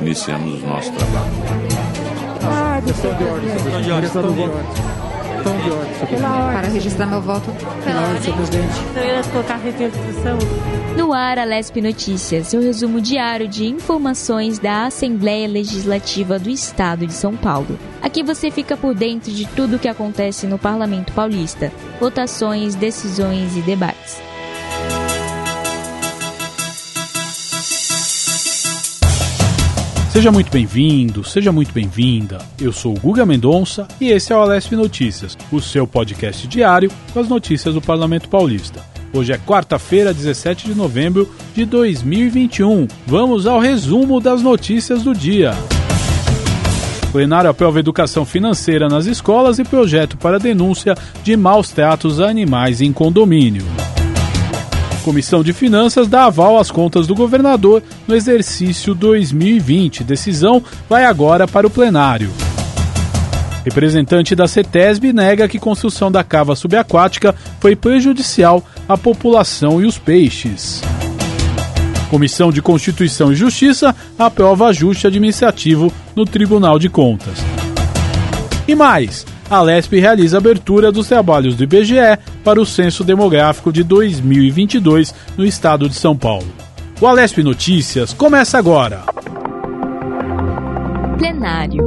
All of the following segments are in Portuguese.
Iniciamos o nosso trabalho. Ah, questão de ordem, questão de ordem, questão de ordem. Para registrar meu voto. Pela ordem, senhor presidente. Eu ia colocar instrução. No ar, a Lesp Notícias, seu resumo diário de informações da Assembleia Legislativa do Estado de São Paulo. Aqui você fica por dentro de tudo o que acontece no Parlamento Paulista, votações, decisões e debates. Seja muito bem-vindo, seja muito bem-vinda. Eu sou o Guga Mendonça e esse é o Alesp Notícias, o seu podcast diário com as notícias do Parlamento Paulista. Hoje é quarta-feira, 17 de novembro de 2021. Vamos ao resumo das notícias do dia. Plenário aprova educação financeira nas escolas e projeto para denúncia de maus tratos a animais em condomínio. Comissão de Finanças dá aval às contas do governador no exercício 2020. Decisão vai agora para o plenário. Representante da CETESB nega que construção da cava subaquática foi prejudicial à população e os peixes. Comissão de Constituição e Justiça aprova ajuste administrativo no Tribunal de Contas. E mais, a LESP realiza a abertura dos trabalhos do IBGE para o Censo Demográfico de 2022 no estado de São Paulo. O Alesp Notícias começa agora. Plenário.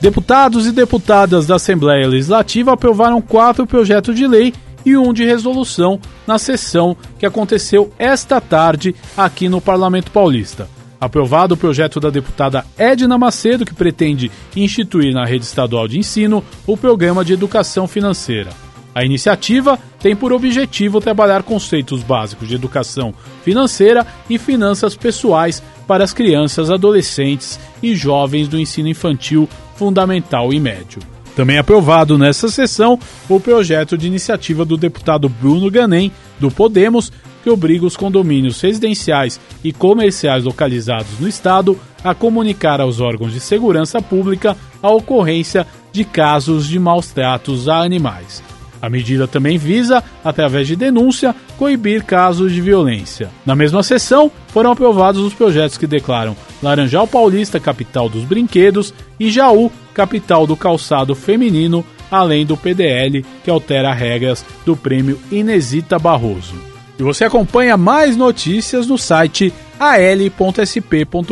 Deputados e deputadas da Assembleia Legislativa aprovaram quatro projetos de lei e um de resolução na sessão que aconteceu esta tarde aqui no Parlamento Paulista. Aprovado o projeto da deputada Edna Macedo, que pretende instituir na rede estadual de ensino o programa de educação financeira. A iniciativa tem por objetivo trabalhar conceitos básicos de educação financeira e finanças pessoais para as crianças, adolescentes e jovens do ensino infantil, fundamental e médio. Também aprovado nesta sessão o projeto de iniciativa do deputado Bruno Ganem, do Podemos, que obriga os condomínios residenciais e comerciais localizados no estado a comunicar aos órgãos de segurança pública a ocorrência de casos de maus tratos a animais. A medida também visa, através de denúncia, coibir casos de violência. Na mesma sessão, foram aprovados os projetos que declaram Laranjal Paulista capital dos brinquedos e Jaú capital do calçado feminino, além do PDL que altera regras do prêmio Inesita Barroso. E você acompanha mais notícias no site al.sp.gov.br.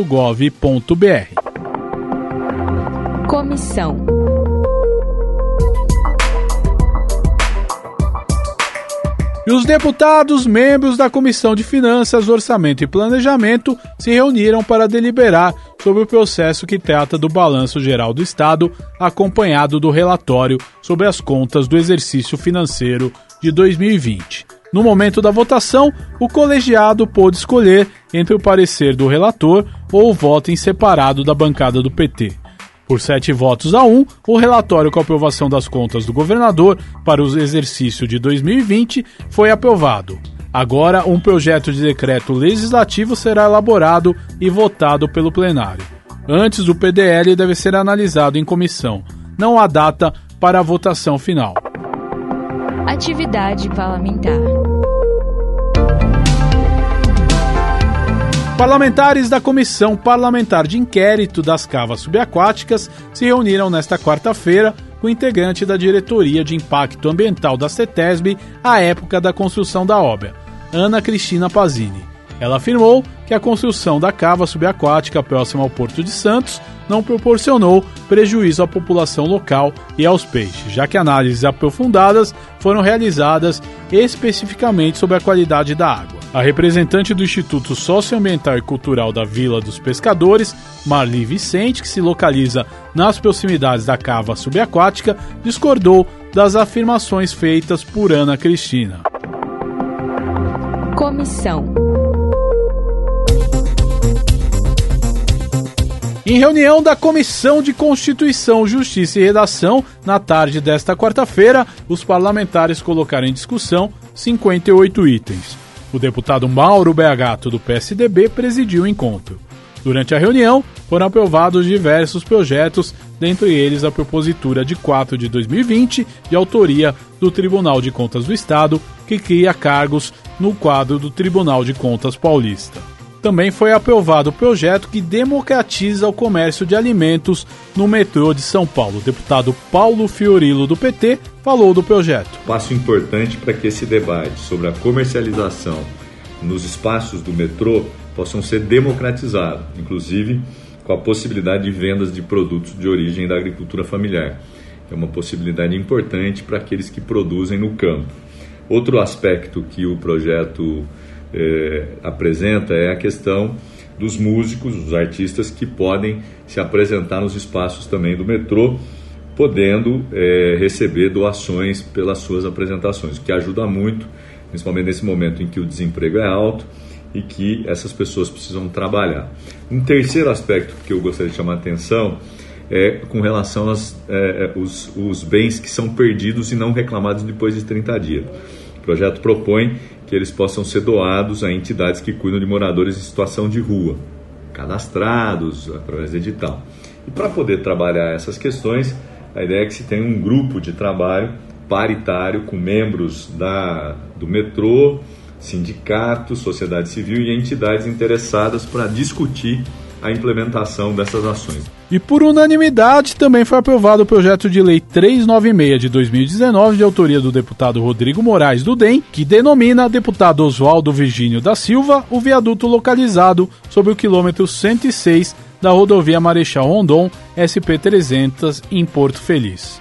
Comissão. E os deputados, membros da Comissão de Finanças, Orçamento e Planejamento, se reuniram para deliberar sobre o processo que trata do balanço geral do Estado, acompanhado do relatório sobre as contas do exercício financeiro de 2020. No momento da votação, o colegiado pôde escolher entre o parecer do relator ou o voto em separado da bancada do PT. Por sete votos a um, o relatório com a aprovação das contas do governador para o exercício de 2020 foi aprovado. Agora, um projeto de decreto legislativo será elaborado e votado pelo plenário. Antes, o PDL deve ser analisado em comissão. Não há data para a votação final. Atividade parlamentar. Parlamentares da Comissão Parlamentar de Inquérito das Cavas Subaquáticas se reuniram nesta quarta-feira com o integrante da Diretoria de Impacto Ambiental da CETESB à época da construção da obra, Ana Cristina Pazini. Ela afirmou que a construção da cava subaquática próxima ao Porto de Santos não proporcionou prejuízo à população local e aos peixes, já que análises aprofundadas foram realizadas especificamente sobre a qualidade da água. A representante do Instituto Socioambiental e Cultural da Vila dos Pescadores, Marli Vicente, que se localiza nas proximidades da cava subaquática, discordou das afirmações feitas por Ana Cristina. Comissão. Em reunião da Comissão de Constituição, Justiça e Redação, na tarde desta quarta-feira, os parlamentares colocaram em discussão 58 itens. O deputado Mauro Beagato, do PSDB, presidiu o encontro. Durante a reunião, foram aprovados diversos projetos, dentre eles a propositura de 4 de 2020, de autoria do Tribunal de Contas do Estado, que cria cargos no quadro do Tribunal de Contas Paulista. Também foi aprovado o projeto que democratiza o comércio de alimentos no metrô de São Paulo. O deputado Paulo Fiorilo, do PT, falou do projeto. Passo importante para que esse debate sobre a comercialização nos espaços do metrô possam ser democratizados, inclusive com a possibilidade de vendas de produtos de origem da agricultura familiar. É uma possibilidade importante para aqueles que produzem no campo. Outro aspecto que o projeto eh, apresenta é a questão dos músicos, dos artistas que podem se apresentar nos espaços também do metrô, podendo eh, receber doações pelas suas apresentações, o que ajuda muito, principalmente nesse momento em que o desemprego é alto e que essas pessoas precisam trabalhar. Um terceiro aspecto que eu gostaria de chamar a atenção é com relação aos é, os, os bens que são perdidos e não reclamados depois de 30 dias. Projeto propõe que eles possam ser doados a entidades que cuidam de moradores em situação de rua, cadastrados através de edital. E para poder trabalhar essas questões, a ideia é que se tenha um grupo de trabalho paritário com membros da, do metrô, sindicatos, sociedade civil e entidades interessadas para discutir a implementação dessas ações. E por unanimidade também foi aprovado o projeto de lei 396 de 2019, de autoria do deputado Rodrigo Moraes do DEM, que denomina deputado Oswaldo Virgínio da Silva o viaduto localizado sobre o quilômetro 106 da rodovia Marechal Rondon SP300 em Porto Feliz.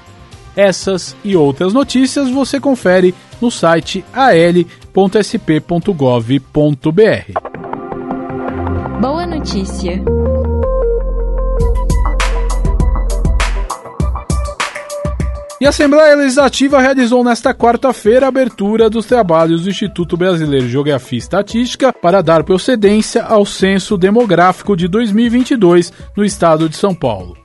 Essas e outras notícias você confere no site al.sp.gov.br. Boa notícia! E a Assembleia Legislativa realizou nesta quarta-feira a abertura dos trabalhos do Instituto Brasileiro de Geografia e Estatística para dar procedência ao Censo Demográfico de 2022 no estado de São Paulo.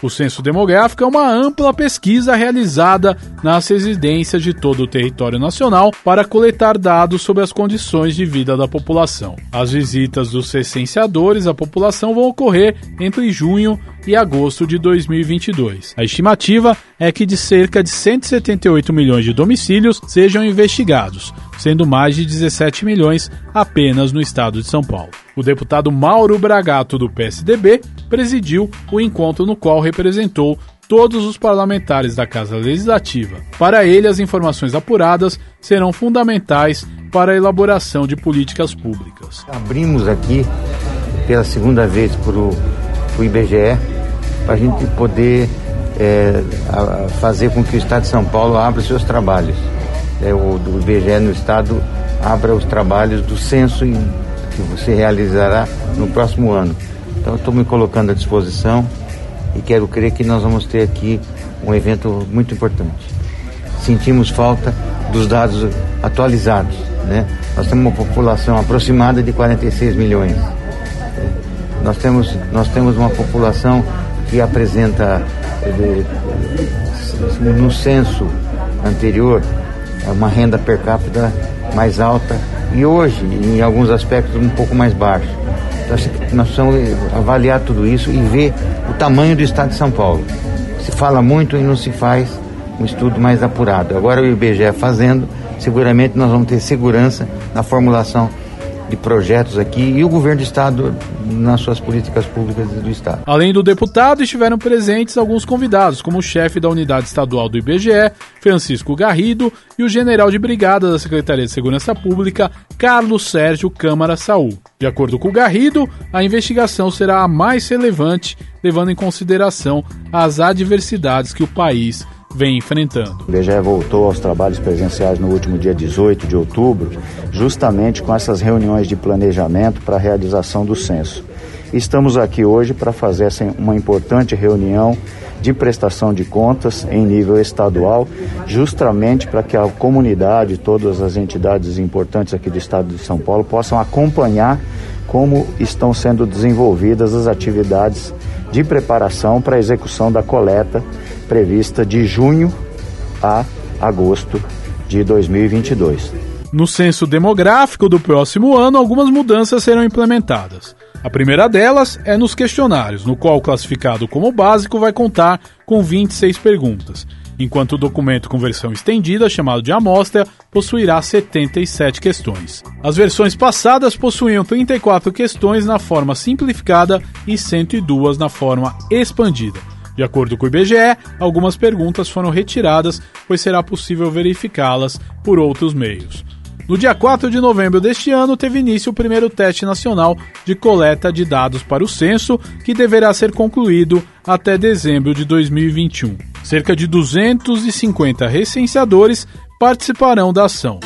O censo demográfico é uma ampla pesquisa realizada nas residências de todo o território nacional para coletar dados sobre as condições de vida da população. As visitas dos recenseadores à população vão ocorrer entre junho e agosto de 2022. A estimativa é que de cerca de 178 milhões de domicílios sejam investigados, sendo mais de 17 milhões apenas no estado de São Paulo. O deputado Mauro Bragato, do PSDB, presidiu o encontro no qual representou todos os parlamentares da Casa Legislativa. Para ele, as informações apuradas serão fundamentais para a elaboração de políticas públicas. Abrimos aqui pela segunda vez para o IBGE para a gente poder é, a, fazer com que o Estado de São Paulo abra seus trabalhos. É, o do IBGE no Estado abra os trabalhos do censo em, que você realizará no próximo ano. Então, estou me colocando à disposição e quero crer que nós vamos ter aqui um evento muito importante. Sentimos falta dos dados atualizados. Né? Nós temos uma população aproximada de 46 milhões. Nós temos, nós temos uma população que apresenta no censo anterior uma renda per capita mais alta e hoje, em alguns aspectos, um pouco mais baixa. Então, nós precisamos avaliar tudo isso e ver o tamanho do estado de São Paulo. Se fala muito e não se faz um estudo mais apurado. Agora o IBGE fazendo, seguramente nós vamos ter segurança na formulação de projetos aqui e o governo do estado nas suas políticas públicas do estado. Além do deputado, estiveram presentes alguns convidados, como o chefe da unidade estadual do IBGE, Francisco Garrido, e o general de brigada da Secretaria de Segurança Pública, Carlos Sérgio Câmara Saul. De acordo com o Garrido, a investigação será a mais relevante, levando em consideração as adversidades que o país vem enfrentando. O IBGE voltou aos trabalhos presenciais no último dia 18 de outubro, justamente com essas reuniões de planejamento para a realização do censo. Estamos aqui hoje para fazer uma importante reunião de prestação de contas em nível estadual, justamente para que a comunidade, todas as entidades importantes aqui do estado de São Paulo possam acompanhar como estão sendo desenvolvidas as atividades de preparação para a execução da coleta prevista de junho a agosto de 2022. No censo demográfico do próximo ano, algumas mudanças serão implementadas. A primeira delas é nos questionários, no qual o classificado como básico vai contar com 26 perguntas, enquanto o documento com versão estendida, chamado de amostra, possuirá 77 questões. As versões passadas possuíam 34 questões na forma simplificada e 102 na forma expandida. De acordo com o IBGE, algumas perguntas foram retiradas, pois será possível verificá-las por outros meios. No dia 4 de novembro deste ano, teve início o primeiro teste nacional de coleta de dados para o censo, que deverá ser concluído até dezembro de 2021. Cerca de 250 recenseadores participarão da ação.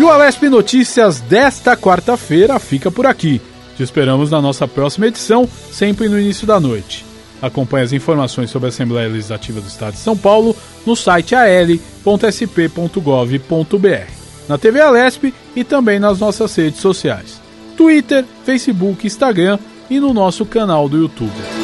E o Alesp Notícias desta quarta-feira fica por aqui. Te esperamos na nossa próxima edição, sempre no início da noite. Acompanhe as informações sobre a Assembleia Legislativa do Estado de São Paulo no site al.sp.gov.br, na TV Alesp e também nas nossas redes sociais: Twitter, Facebook, Instagram e no nosso canal do YouTube.